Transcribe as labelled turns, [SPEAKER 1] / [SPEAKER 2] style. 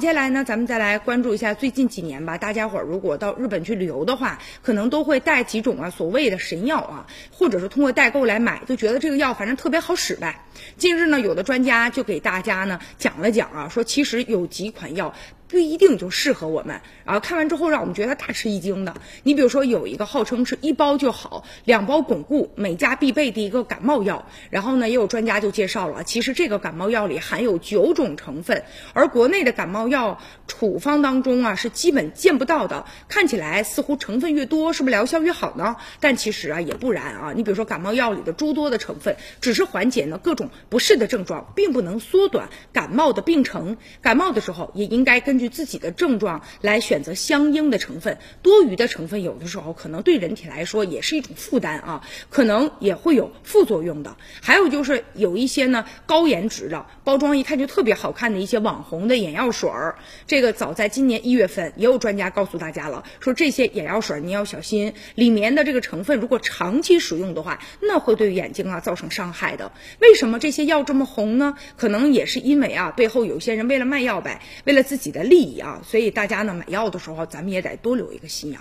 [SPEAKER 1] 接下来呢，咱们再来关注一下最近几年吧。大家伙儿如果到日本去旅游的话，可能都会带几种啊所谓的神药啊，或者是通过代购来买，就觉得这个药反正特别好使呗。近日呢，有的专家就给大家呢讲了讲啊，说其实有几款药。不一定就适合我们，然后看完之后让我们觉得大吃一惊的。你比如说有一个号称是一包就好，两包巩固，每家必备的一个感冒药。然后呢，也有专家就介绍了，其实这个感冒药里含有九种成分，而国内的感冒药处方当中啊是基本见不到的。看起来似乎成分越多，是不是疗效越好呢？但其实啊也不然啊。你比如说感冒药里的诸多的成分，只是缓解呢各种不适的症状，并不能缩短感冒的病程。感冒的时候也应该根据。自己的症状来选择相应的成分，多余的成分有的时候可能对人体来说也是一种负担啊，可能也会有副作用的。还有就是有一些呢高颜值的包装，一看就特别好看的一些网红的眼药水儿，这个早在今年一月份也有专家告诉大家了，说这些眼药水儿你要小心，里面的这个成分如果长期使用的话，那会对眼睛啊造成伤害的。为什么这些药这么红呢？可能也是因为啊背后有些人为了卖药呗，为了自己的利。益啊，所以大家呢买药的时候，咱们也得多留一个心眼。